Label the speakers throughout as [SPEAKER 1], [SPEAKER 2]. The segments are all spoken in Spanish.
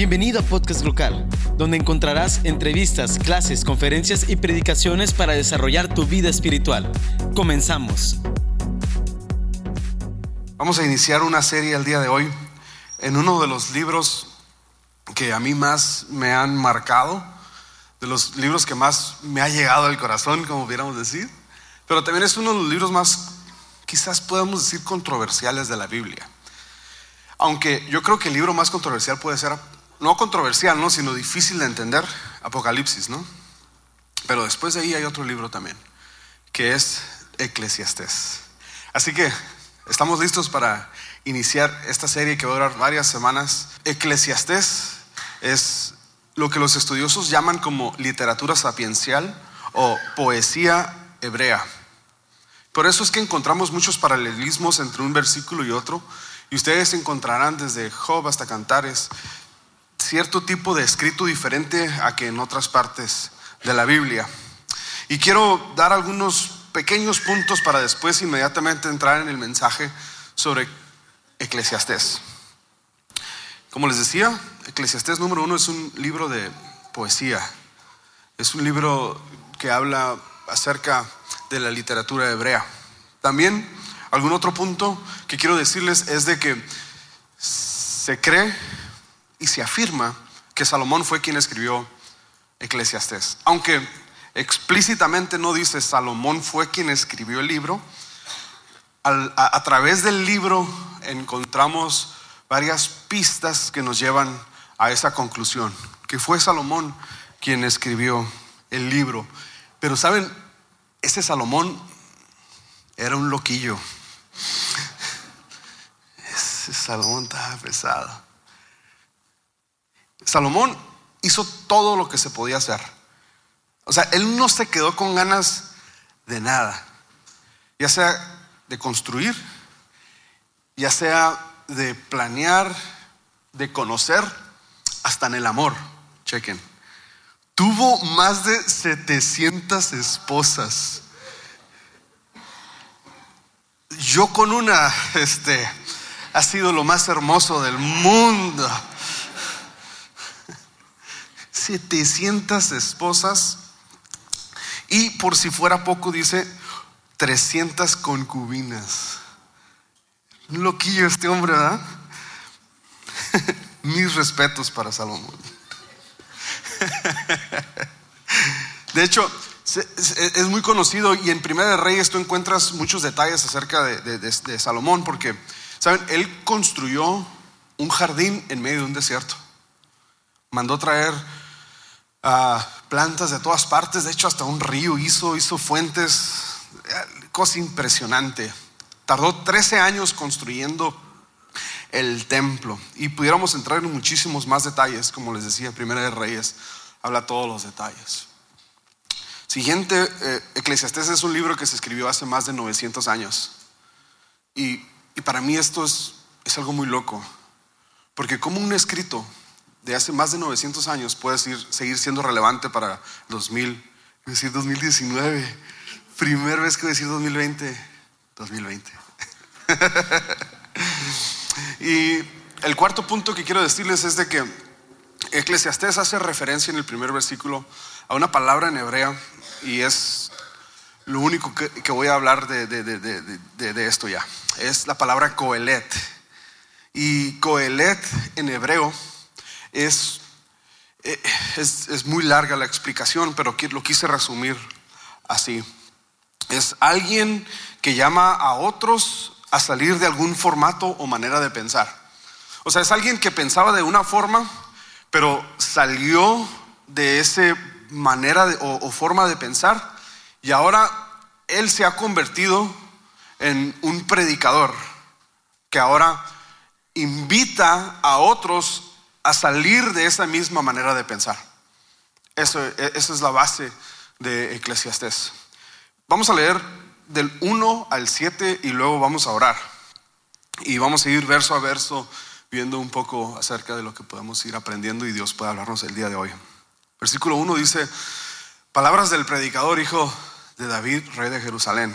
[SPEAKER 1] Bienvenido a Podcast Local, donde encontrarás entrevistas, clases, conferencias y predicaciones para desarrollar tu vida espiritual. Comenzamos.
[SPEAKER 2] Vamos a iniciar una serie el día de hoy en uno de los libros que a mí más me han marcado, de los libros que más me ha llegado al corazón, como pudiéramos decir, pero también es uno de los libros más, quizás podemos decir, controversiales de la Biblia. Aunque yo creo que el libro más controversial puede ser no controversial, ¿no? sino difícil de entender, Apocalipsis, ¿no? Pero después de ahí hay otro libro también, que es Eclesiastés. Así que estamos listos para iniciar esta serie que va a durar varias semanas. Eclesiastés es lo que los estudiosos llaman como literatura sapiencial o poesía hebrea. Por eso es que encontramos muchos paralelismos entre un versículo y otro, y ustedes encontrarán desde Job hasta Cantares cierto tipo de escrito diferente a que en otras partes de la Biblia. Y quiero dar algunos pequeños puntos para después inmediatamente entrar en el mensaje sobre Eclesiastés. Como les decía, Eclesiastés número uno es un libro de poesía. Es un libro que habla acerca de la literatura hebrea. También algún otro punto que quiero decirles es de que se cree y se afirma que Salomón fue quien escribió Eclesiastés. Aunque explícitamente no dice Salomón fue quien escribió el libro, a, través del libro encontramos varias pistas que nos llevan a esa conclusión, que fue Salomón quien escribió el libro. Pero saben, ese Salomón era un loquillo. Ese Salomón estaba pesado. Salomón hizo todo lo que se podía hacer. O sea, él no se quedó con ganas de nada, ya sea de construir, ya sea de planear, de conocer, hasta en el amor. Chequen. Tuvo más de 700 esposas. Yo con una, este, ha sido lo más hermoso del mundo. 700 esposas y por si fuera poco dice 300 concubinas. Loquillo este hombre, ¿verdad? Mis respetos para Salomón. De hecho, es muy conocido y en Primera de Reyes tú encuentras muchos detalles acerca de, de Salomón porque, ¿saben? Él construyó un jardín en medio de un desierto. Mandó traer plantas de todas partes, de hecho hasta un río hizo, hizo fuentes, cosa impresionante. Tardó 13 años construyendo el templo y pudiéramos entrar en muchísimos más detalles, como les decía, Primera de Reyes habla todos los detalles. Siguiente, eh, Eclesiastés es un libro que se escribió hace más de 900 años y, y para mí esto es, es algo muy loco, porque como un escrito de hace más de 900 años puede seguir siendo relevante para 2000, decir 2019. Primera vez que decir 2020, 2020. y el cuarto punto que quiero decirles es de que Eclesiastés hace referencia en el primer versículo a una palabra en hebrea y es lo único que, voy a hablar de, de, esto ya. Es la palabra coelet. Y coelet en hebreo es, eh, es, es muy larga la explicación, pero lo quise resumir así. Es alguien que llama a otros a salir de algún formato o manera de pensar. O sea, es alguien que pensaba de una forma, pero salió de esa manera o, forma de pensar y ahora él se ha convertido en un predicador que ahora invita a otros a salir de esa misma manera de pensar. Eso, e, esa es la base de Eclesiastés. Vamos a leer del 1 al 7 y luego vamos a orar. Y vamos a ir verso a verso viendo un poco acerca de lo que podemos ir aprendiendo y Dios puede hablarnos el día de hoy. Versículo 1 dice, palabras del predicador, hijo de David, rey de Jerusalén.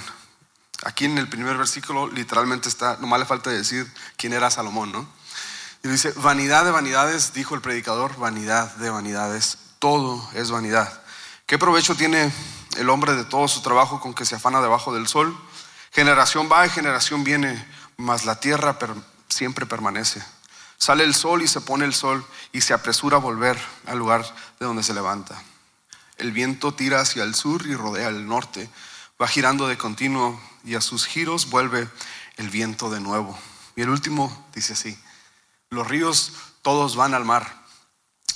[SPEAKER 2] Aquí en el primer versículo literalmente está, nomás le falta decir quién era Salomón, ¿no? Y dice, vanidad de vanidades, dijo el predicador, vanidad de vanidades, todo es vanidad. ¿Qué provecho tiene el hombre de todo su trabajo con que se afana debajo del sol? Generación va y generación viene, mas la tierra siempre permanece. Sale el sol y se pone el sol y se apresura a volver al lugar de donde se levanta. El viento tira hacia el sur y rodea el norte. Va girando de continuo y a sus giros vuelve el viento de nuevo. Y el último dice así, los ríos todos van al mar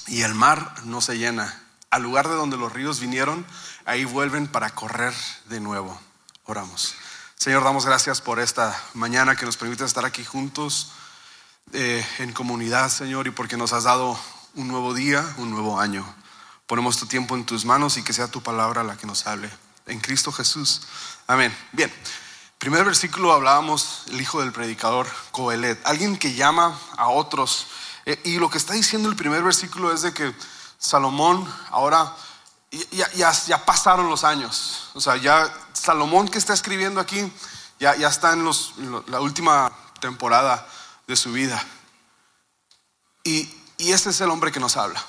[SPEAKER 2] y el mar no se llena. Al lugar de donde los ríos vinieron, ahí vuelven para correr de nuevo. Oramos. Señor, damos gracias por esta mañana que nos permite estar aquí juntos eh, en comunidad, Señor, y porque nos has dado un nuevo día, un nuevo año. Ponemos tu tiempo en tus manos y que sea tu palabra la que nos hable. En Cristo Jesús. Amén. Bien. Primer versículo hablábamos el hijo del predicador Coelet, alguien que llama a otros. Eh, y lo que está diciendo el primer versículo es de que Salomón ahora ya, ya, pasaron los años. O sea, ya Salomón que está escribiendo aquí ya, ya está en, los, la última temporada de su vida. Y, y este es el hombre que nos habla.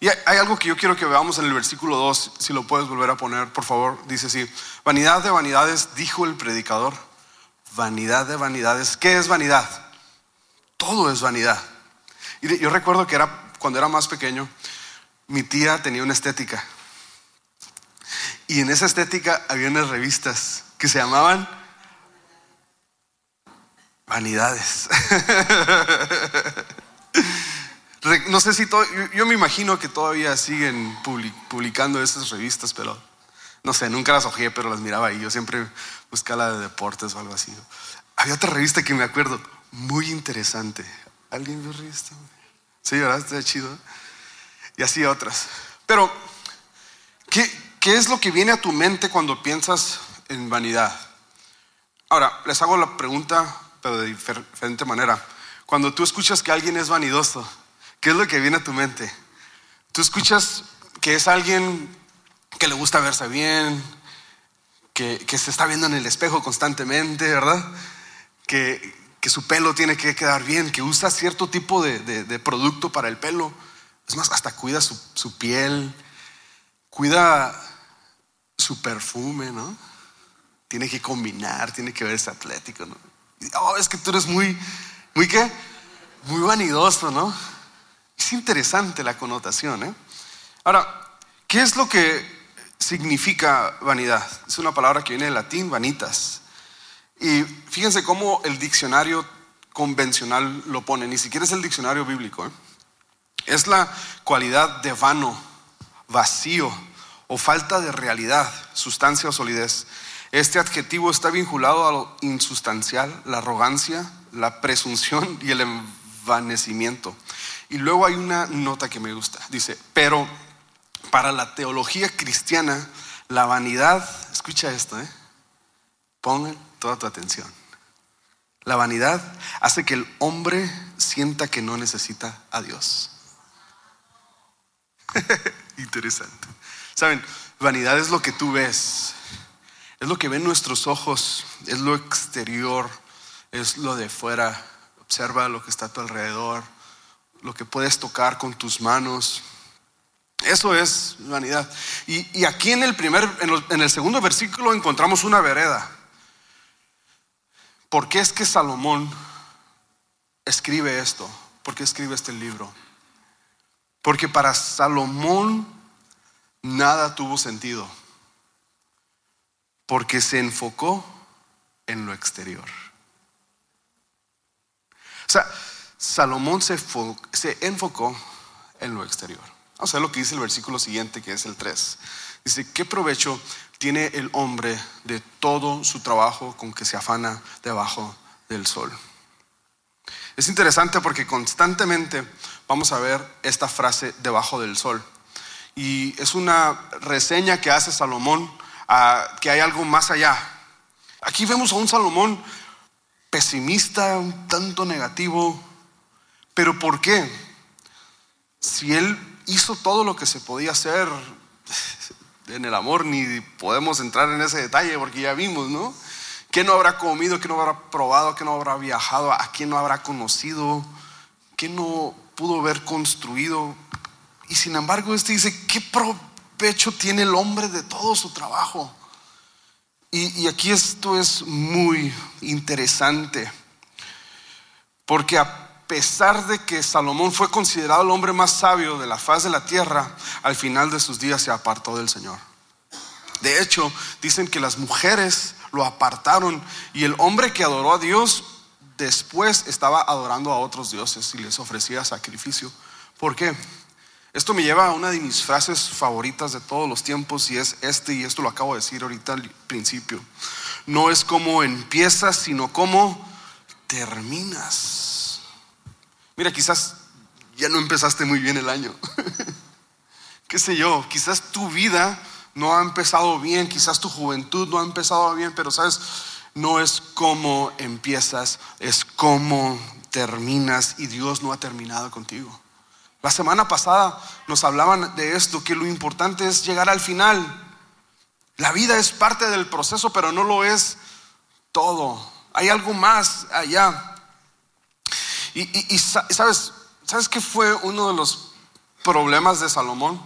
[SPEAKER 2] Y hay algo que yo quiero que veamos en el versículo 2, si lo puedes volver a poner, por favor. Dice así, vanidad de vanidades, dijo el predicador. Vanidad de vanidades. ¿Qué es vanidad? Todo es vanidad. Y yo recuerdo que era cuando era más pequeño, mi tía tenía una estética. Y en esa estética había unas revistas que se llamaban Vanidades. No sé si todo, yo, me imagino que todavía siguen publicando esas revistas, pero no sé, nunca las ojé, pero las miraba y yo siempre buscaba la de deportes o algo así. Había otra revista que me acuerdo, muy interesante. ¿Alguien vio revista? Sí, ¿verdad? Está chido. Y así otras. Pero, ¿qué, ¿qué es lo que viene a tu mente cuando piensas en vanidad? Ahora, les hago la pregunta, pero de diferente manera. Cuando tú escuchas que alguien es vanidoso, ¿Qué es lo que viene a tu mente? Tú escuchas que es alguien que le gusta verse bien, que, se está viendo en el espejo constantemente, ¿verdad? Que, su pelo tiene que quedar bien, que usa cierto tipo de, producto para el pelo. Es más, hasta cuida su, piel, cuida su perfume, ¿no? Tiene que combinar, tiene que verse atlético, ¿no? Oh, es que tú eres muy, muy qué? Muy vanidoso, ¿no? Es interesante la connotación. ¿eh? Ahora, ¿qué es lo que significa vanidad? Es una palabra que viene del latín, vanitas. Y fíjense cómo el diccionario convencional lo pone, ni siquiera es el diccionario bíblico. ¿eh? Es la cualidad de vano, vacío o falta de realidad, sustancia o solidez. Este adjetivo está vinculado a lo insustancial, la arrogancia, la presunción y el envanecimiento. Y luego hay una nota que me gusta. Dice, pero para la teología cristiana, la vanidad, escucha esto, ¿eh? Toda tu atención. La vanidad hace que el hombre sienta que no necesita a Dios. Interesante. Saben, vanidad es lo que tú ves, es lo que ven nuestros ojos, es lo exterior, es lo de fuera. Observa lo que está a tu alrededor, lo que puedes tocar con tus manos. Eso es vanidad. Y, aquí en el primer, en, el segundo versículo encontramos una vereda. ¿Por qué es que Salomón escribe esto? ¿Por qué escribe este libro? Porque para Salomón nada tuvo sentido. Porque se enfocó en lo exterior. O sea, Salomón se, enfocó en lo exterior. Vamos a ver lo que dice el versículo siguiente, que es el 3. Dice, ¿qué provecho tiene el hombre de todo su trabajo con que se afana debajo del sol? Es interesante porque constantemente vamos a ver esta frase debajo del sol. Y es una reseña que hace Salomón a que hay algo más allá. Aquí vemos a un Salomón pesimista, un tanto negativo, pero ¿por qué? Si Él hizo todo lo que se podía hacer en el amor, ni podemos entrar en ese detalle porque ya vimos, ¿no? ¿Qué no habrá comido? ¿Qué no habrá probado? ¿Qué no habrá viajado? ¿A quién no habrá conocido? ¿Qué no pudo haber construido? Y sin embargo, este dice, ¿qué provecho tiene el hombre de todo su trabajo? Y, y aquí esto es muy interesante, porque a pesar de que Salomón fue considerado el hombre más sabio de la faz de la tierra, al final de sus días se apartó del Señor. De hecho, dicen que las mujeres lo apartaron y el hombre que adoró a Dios después estaba adorando a otros dioses y les ofrecía sacrificio. ¿Por qué? Esto me lleva a una de mis frases favoritas de todos los tiempos y es este, y esto lo acabo de decir ahorita al principio. No es como empiezas, sino como terminas. Mira, quizás ya no empezaste muy bien el año. ¿Qué sé yo? Quizás tu vida no ha empezado bien, quizás tu juventud no ha empezado bien, pero sabes, no es como empiezas, es como terminas y Dios no ha terminado contigo. La semana pasada nos hablaban de esto, que lo importante es llegar al final. La vida es parte del proceso, pero no lo es todo. Hay algo más allá. Y, sabes, ¿sabes qué fue uno de los problemas de Salomón?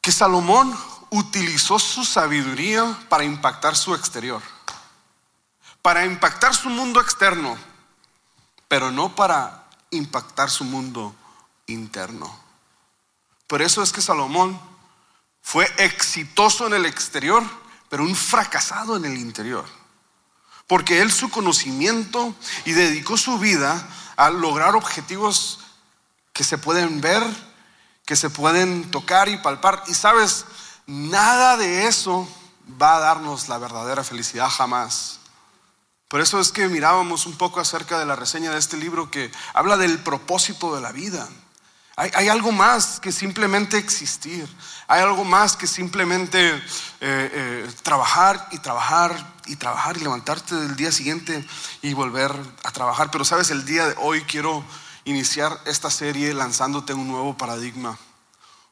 [SPEAKER 2] Que Salomón utilizó su sabiduría para impactar su exterior para impactar su mundo externo, pero no para impactar su mundo interno. Por eso es que Salomón fue exitoso en el exterior, pero un fracasado en el interior. Porque él su conocimiento y dedicó su vida a lograr objetivos que se pueden ver, que se pueden tocar y palpar. Y sabes, nada de eso va a darnos la verdadera felicidad jamás. Por eso es que mirábamos un poco acerca de la reseña de este libro que habla del propósito de la vida. Hay, algo más que simplemente existir. Hay algo más que simplemente eh, eh, trabajar y trabajar y trabajar y levantarte del día siguiente y volver a trabajar. Pero sabes, el día de hoy quiero iniciar esta serie lanzándote un nuevo paradigma,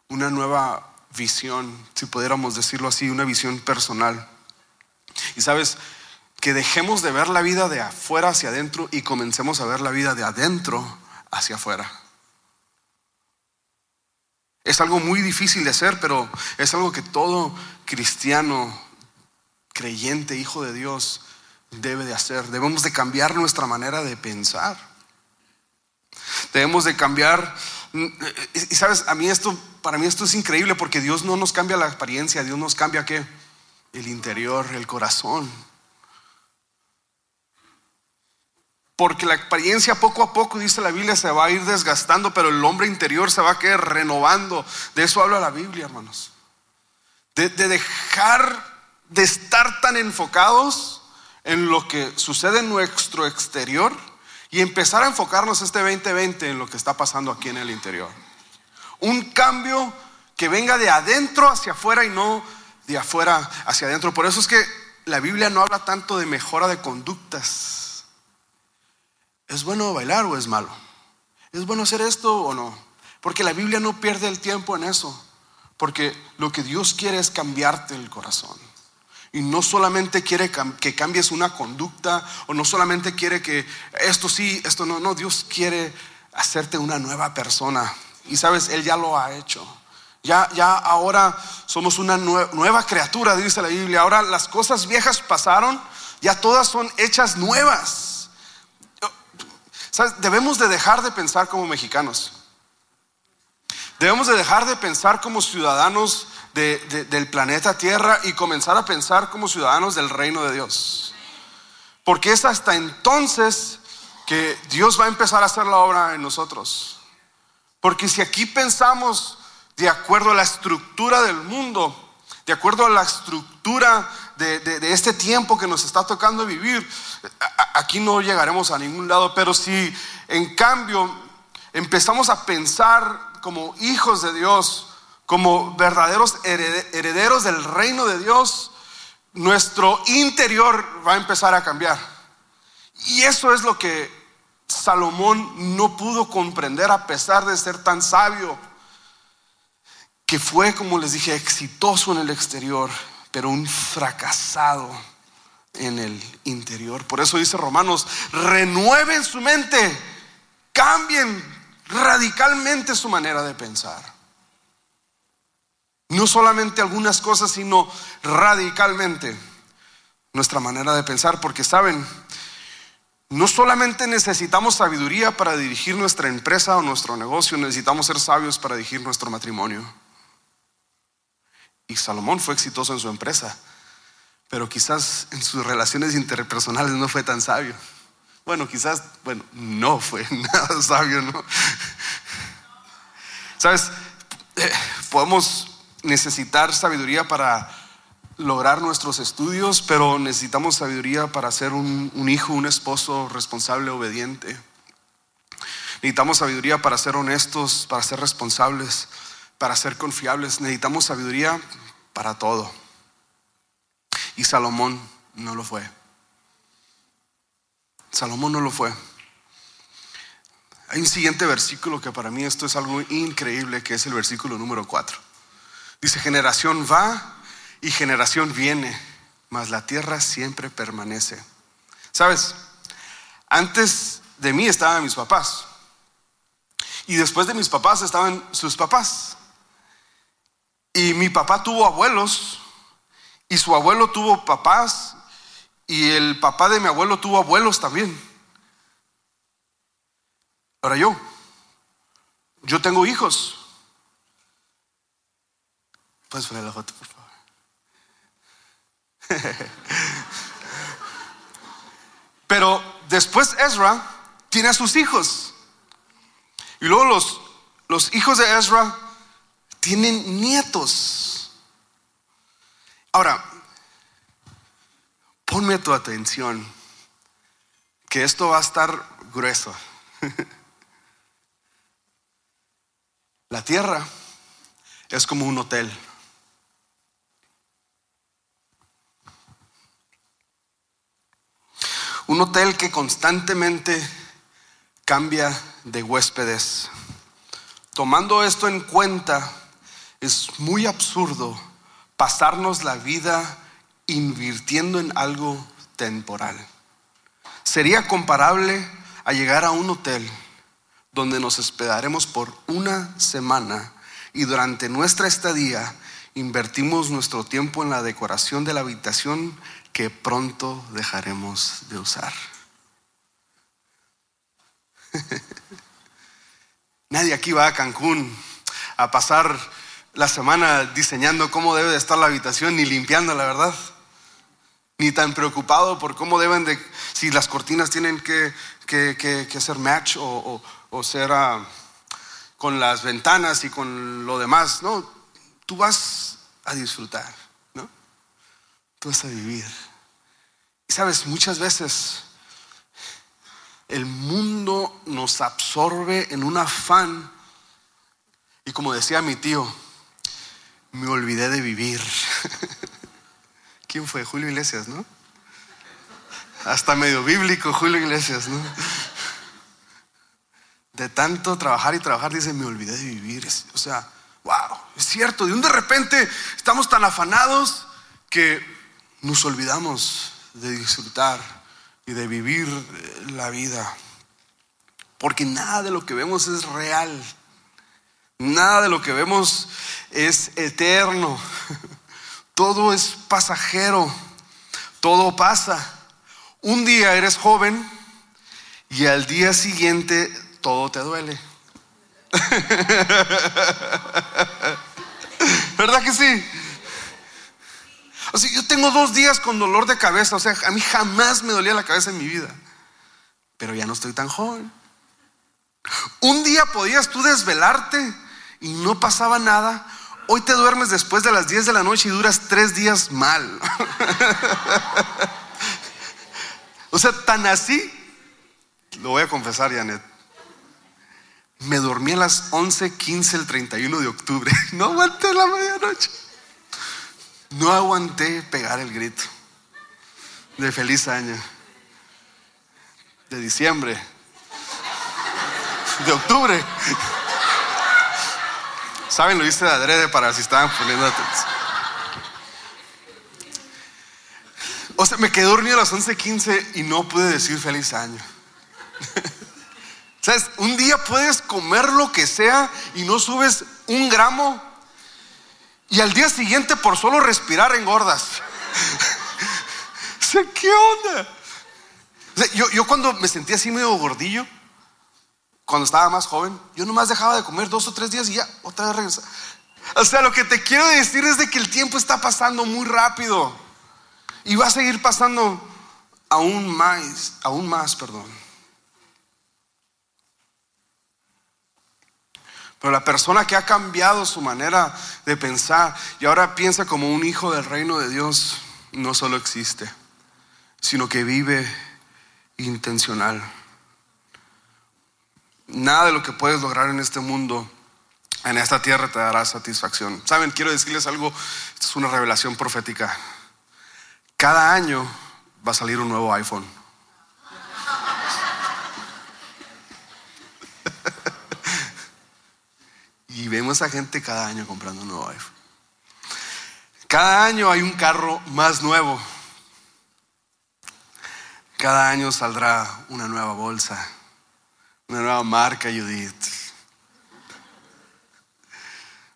[SPEAKER 2] una nueva visión, si pudiéramos decirlo así, una visión personal. Y sabes, que dejemos de ver la vida de afuera hacia adentro y comencemos a ver la vida de adentro hacia afuera. Es algo muy difícil de hacer, pero es algo que todo cristiano, creyente, hijo de Dios, debe de hacer. Debemos de cambiar nuestra manera de pensar. Debemos de cambiar. Y sabes, a mí esto, para mí esto es increíble porque Dios no nos cambia la apariencia, Dios nos cambia qué? El interior, el corazón. Porque la experiencia poco a poco, dice la Biblia, se va a ir desgastando, pero el hombre interior se va a quedar renovando. De eso habla la Biblia, hermanos. De, dejar de estar tan enfocados en lo que sucede en nuestro exterior y empezar a enfocarnos este 2020 en lo que está pasando aquí en el interior. Un cambio que venga de adentro hacia afuera y no de afuera hacia adentro. Por eso es que la Biblia no habla tanto de mejora de conductas ¿Es bueno bailar o es malo? ¿Es bueno hacer esto o no? Porque la Biblia no pierde el tiempo en eso. Porque lo que Dios quiere es cambiarte el corazón. Y no solamente quiere que cambies una conducta o no solamente quiere que esto sí, esto no, no, Dios quiere hacerte una nueva persona. Y sabes, Él ya lo ha hecho. Ya, ya ahora somos una nueva criatura, dice la Biblia. Ahora las cosas viejas pasaron, ya todas son hechas nuevas. Debemos de dejar de pensar como mexicanos. Debemos de dejar de pensar como ciudadanos del planeta Tierra y comenzar a pensar como ciudadanos del reino de Dios. Porque es hasta entonces que Dios va a empezar a hacer la obra en nosotros. Porque si aquí pensamos de acuerdo a la estructura del mundo, de acuerdo a la estructura de, este tiempo que nos está tocando vivir, aquí no llegaremos a ningún lado. Pero si en cambio empezamos a pensar como hijos de Dios, como verdaderos herederos del reino de Dios, nuestro interior va a empezar a cambiar. Y eso es lo que Salomón no pudo comprender a pesar de ser tan sabio, que fue, como les dije, exitoso en el exterior, pero un fracasado en el interior. Por eso dice Romanos, renueven su mente cambien radicalmente su manera de pensar. No solamente algunas cosas, sino radicalmente nuestra manera de pensar, porque saben, no solamente necesitamos sabiduría para dirigir nuestra empresa o nuestro negocio, necesitamos ser sabios para dirigir nuestro matrimonio. Y Salomón fue exitoso en su empresa, pero quizás en sus relaciones interpersonales no fue tan sabio. Bueno, quizás, bueno, no fue nada sabio, ¿no? Sabes, eh, podemos necesitar sabiduría para lograr nuestros estudios, pero necesitamos sabiduría para ser un, un, hijo, un esposo responsable, obediente. Necesitamos sabiduría para ser honestos, para ser responsables, para ser confiables. Necesitamos sabiduría para todo. Y Salomón no lo fue. Salomón no lo fue. Hay un siguiente versículo que para mí esto es algo increíble, que es el versículo número 4. Dice, generación va y generación viene, mas la tierra siempre permanece. ¿Sabes? Antes de mí estaban mis papás. Y después de mis papás estaban sus papás. Y mi papá tuvo abuelos. Y su abuelo tuvo papás. Y el papá de mi abuelo tuvo abuelos también. Ahora yo, yo tengo hijos. Puedes poner la foto, por favor. Pero después Ezra tiene a sus hijos. Y luego los, los hijos de Ezra tienen nietos. Ahora, ponme tu atención, que esto va a estar grueso. La tierra es como un hotel. Un hotel que constantemente cambia de huéspedes. Tomando esto en cuenta, es muy absurdo pasarnos la vida invirtiendo en algo temporal. Sería comparable a llegar a un hotel donde nos hospedaremos por una semana y durante nuestra estadía invertimos nuestro tiempo en la decoración de la habitación que pronto dejaremos de usar. Nadie aquí va a Cancún a pasar la semana diseñando cómo debe de estar la habitación ni limpiando, la verdad. Ni tan preocupado por cómo deben de, si las cortinas tienen que, que, que, ser match o, o, ser ah, con las ventanas y con lo demás. No, tú vas a disfrutar, ¿no? Tú vas a vivir. Y sabes, muchas veces el mundo nos absorbe en un afán. Y como decía mi tío, me olvidé de vivir. ¿Quién fue? Julio Iglesias, ¿no? Hasta medio bíblico Julio Iglesias, ¿no? De tanto trabajar y trabajar, dice, me olvidé de vivir. O sea, wow, es cierto. De un de repente estamos tan afanados que nos olvidamos de disfrutar y de vivir la vida. Porque nada de lo que vemos es real. Nada de lo que vemos es eterno. Todo es pasajero. Todo pasa. Un día eres joven y al día siguiente todo te duele. ¿Verdad que sí? O sea, yo tengo dos días con dolor de cabeza. O sea, a mí jamás me dolía la cabeza en mi vida. Pero ya no estoy tan joven. Un día podías tú desvelarte y no pasaba nada. Hoy te duermes después de las 10 de la noche y duras tres días mal. o sea, tan así, lo voy a confesar, Janet. Me dormí a las 11:15 el 31 de octubre. No aguanté la medianoche. No aguanté pegar el grito de feliz año, de diciembre, de octubre. Saben, lo hice de adrede para si estaban poniendo atención. O sea, me quedé dormido a las 11:15 y no pude decir feliz año. ¿Sabes? Un día puedes comer lo que sea y no subes un gramo. Y al día siguiente, por solo respirar, engordas. ¿Qué onda? yo, yo cuando me sentía así medio gordillo, cuando estaba más joven, yo nomás dejaba de comer dos o tres días y ya otra vez regresaba. O sea, lo que te quiero decir es de que el tiempo está pasando muy rápido y va a seguir pasando aún más, aún más, perdón. Pero la persona que ha cambiado su manera de pensar y ahora piensa como un hijo del reino de Dios, no solo existe, sino que vive intencional. Nada de lo que puedes lograr en este mundo, en esta tierra, te dará satisfacción. Saben, quiero decirles algo, esto es una revelación profética. Cada año va a salir un nuevo iPhone. y vemos a gente cada año comprando un nuevo iPhone. Cada año hay un carro más nuevo. Cada año saldrá una nueva bolsa una nueva marca, Judith.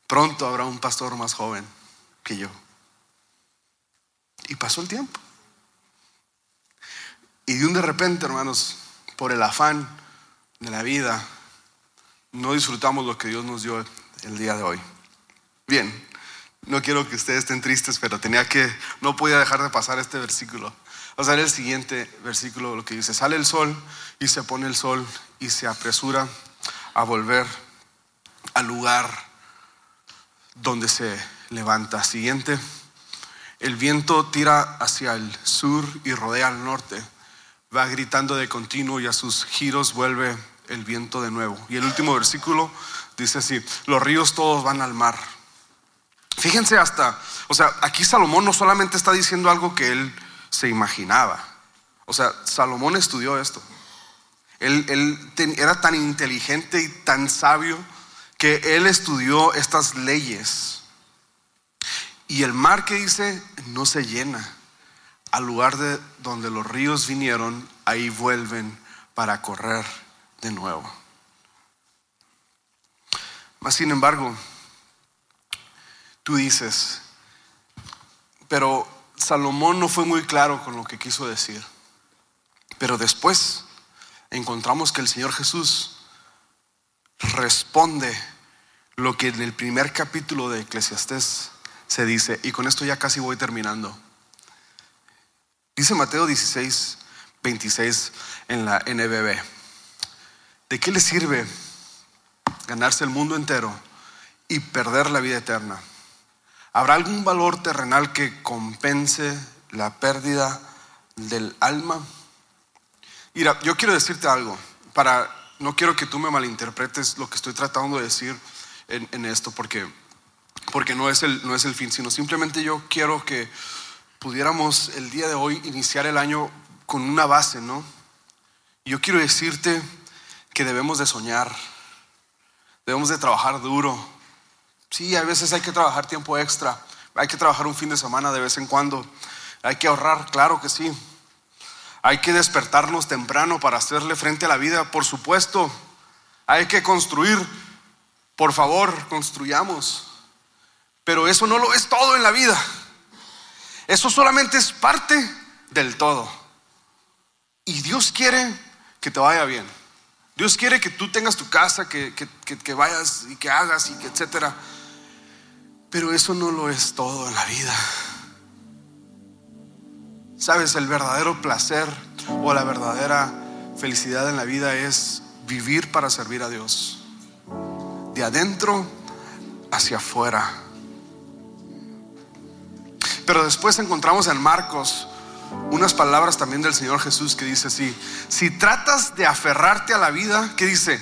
[SPEAKER 2] Pronto habrá un pastor más joven que yo. Y pasó el tiempo. Y de un de repente, hermanos, por el afán de la vida, no disfrutamos lo que Dios nos dio el día de hoy. Bien, no quiero que ustedes estén tristes, pero tenía que, no podía dejar de pasar este versículo. Vamos a ver el siguiente versículo, lo que dice, sale el sol y se pone el sol y se apresura a volver al lugar donde se levanta. Siguiente, el viento tira hacia el sur y rodea al norte, va gritando de continuo y a sus giros vuelve el viento de nuevo. Y el último versículo dice así, los ríos todos van al mar. Fíjense hasta, o sea, aquí Salomón no solamente está diciendo algo que él se imaginaba. O sea, Salomón estudió esto. Él, era tan inteligente y tan sabio que él estudió estas leyes. Y el mar que dice no se llena. Al lugar de donde los ríos vinieron, ahí vuelven para correr de nuevo. Mas sin embargo, tú dices, pero Salomón no fue muy claro con lo que quiso decir. Pero después encontramos que el Señor Jesús responde lo que en el primer capítulo de Eclesiastés se dice, y con esto ya casi voy terminando. Dice Mateo 16, 26 en la NBB. ¿De qué le sirve ganarse el mundo entero y perder la vida eterna? ¿Habrá algún valor terrenal que compense la pérdida del alma? Mira, yo quiero decirte algo, para, no quiero que tú me malinterpretes lo que estoy tratando de decir en, esto, porque, porque no, es el, no es el fin, sino simplemente yo quiero que pudiéramos el día de hoy iniciar el año con una base, ¿no? Yo quiero decirte que debemos de soñar, debemos de trabajar duro, Sí, a veces hay que trabajar tiempo extra, hay que trabajar un fin de semana de vez en cuando, hay que ahorrar, claro que sí. Hay que despertarnos temprano para hacerle frente a la vida, por supuesto. Hay que construir, por favor, construyamos. Pero eso no lo es todo en la vida. Eso solamente es parte del todo. Y Dios quiere que te vaya bien. Dios quiere que tú tengas tu casa, que, que vayas y que hagas y que etcétera. Pero eso no lo es todo en la vida. Sabes, el verdadero placer o la verdadera felicidad en la vida es vivir para servir a Dios. De adentro hacia afuera. Pero después encontramos en Marcos unas palabras también del Señor Jesús que dice así, si tratas de aferrarte a la vida, ¿qué dice?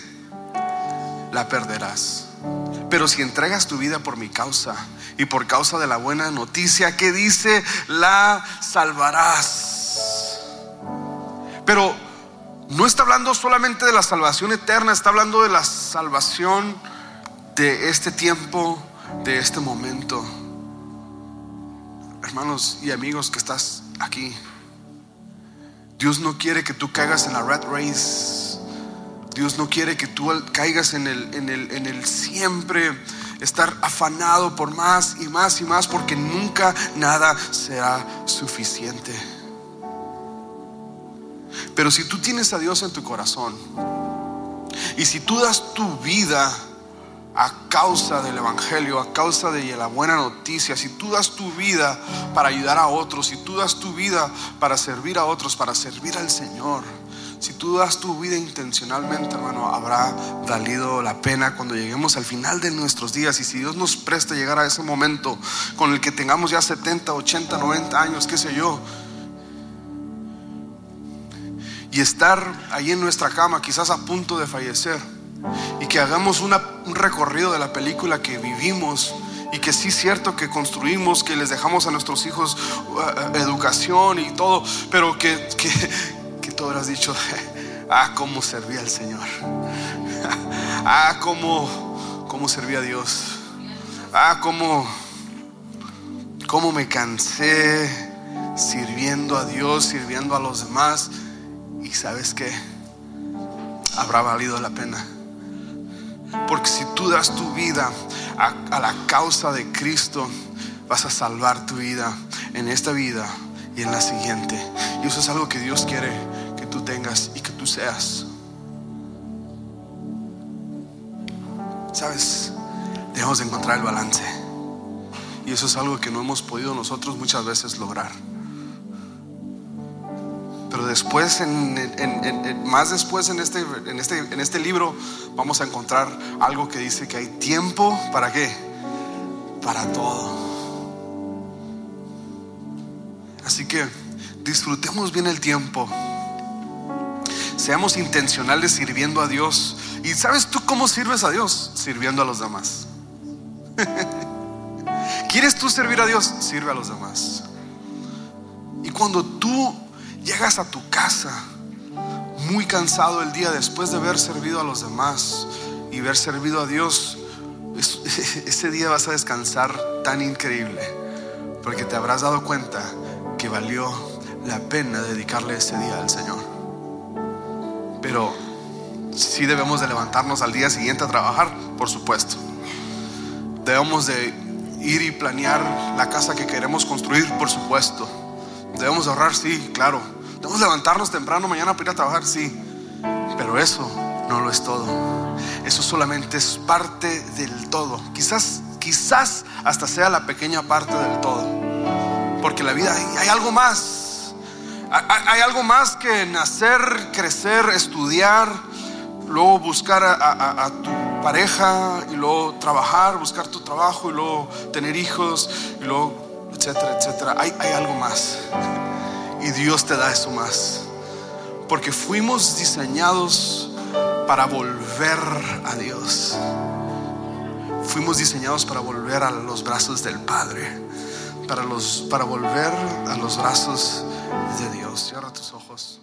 [SPEAKER 2] La perderás. Pero si entregas tu vida por mi causa y por causa de la buena noticia que dice, la salvarás. Pero no está hablando solamente de la salvación eterna, está hablando de la salvación de este tiempo, de este momento. Hermanos y amigos que estás aquí, Dios no quiere que tú caigas en la rat race Dios no quiere que tú caigas en el, en el, en el siempre estar afanado por más y más y más porque nunca nada será suficiente. Pero si tú tienes a Dios en tu corazón y si tú das tu vida a causa del Evangelio, a causa de la buena noticia, si tú das tu vida para ayudar a otros, si tú das tu vida para servir a otros, para servir al Señor, si tú das tu vida intencionalmente, hermano, habrá valido la pena cuando lleguemos al final de nuestros días. Y si Dios nos presta llegar a ese momento con el que tengamos ya 70, 80, 90 años, qué sé yo, y estar ahí en nuestra cama, quizás a punto de fallecer, y que hagamos un recorrido de la película que vivimos y que sí es cierto que construimos, que les dejamos a nuestros hijos uh, educación y todo, pero que, que, habrás dicho, ah, cómo servía al Señor. ah, cómo, cómo servía a Dios. Ah, cómo, cómo me cansé sirviendo a Dios, sirviendo a los demás. Y sabes que habrá valido la pena. Porque si tú das tu vida a, a, la causa de Cristo, vas a salvar tu vida en esta vida y en la siguiente. Y eso es algo que Dios quiere tú seas. Sabes, debemos de encontrar el balance. Y eso es algo que no hemos podido nosotros muchas veces lograr. Pero después, más después en este, en, este, en este libro, vamos a encontrar algo que dice que hay tiempo para qué? Para todo. Así que disfrutemos bien el tiempo. Seamos intencionales sirviendo a Dios. ¿Y sabes tú cómo sirves a Dios? Sirviendo a los demás. ¿Quieres tú servir a Dios? Sirve a los demás. Y cuando tú llegas a tu casa muy cansado el día después de haber servido a los demás y haber servido a Dios, ese día vas a descansar tan increíble porque te habrás dado cuenta que valió la pena dedicarle ese día al Señor. Pero sí debemos de levantarnos al día siguiente a trabajar, por supuesto. Debemos de ir y planear la casa que queremos construir, por supuesto. Debemos ahorrar, sí, claro. Debemos levantarnos temprano mañana para ir a trabajar, sí. Pero eso no lo es todo. Eso solamente es parte del todo. Quizás, quizás hasta sea la pequeña parte del todo. Porque la vida hay algo más hay algo más que nacer, crecer, estudiar, luego buscar a, tu pareja y luego trabajar, buscar tu trabajo y luego tener hijos y luego, etcétera, etcétera. Hay, hay algo más. Y Dios te da eso más. Porque fuimos diseñados para volver a Dios. Fuimos diseñados para volver a los brazos del Padre. Para, los, para volver a los brazos de Dios. Cierra tus ojos.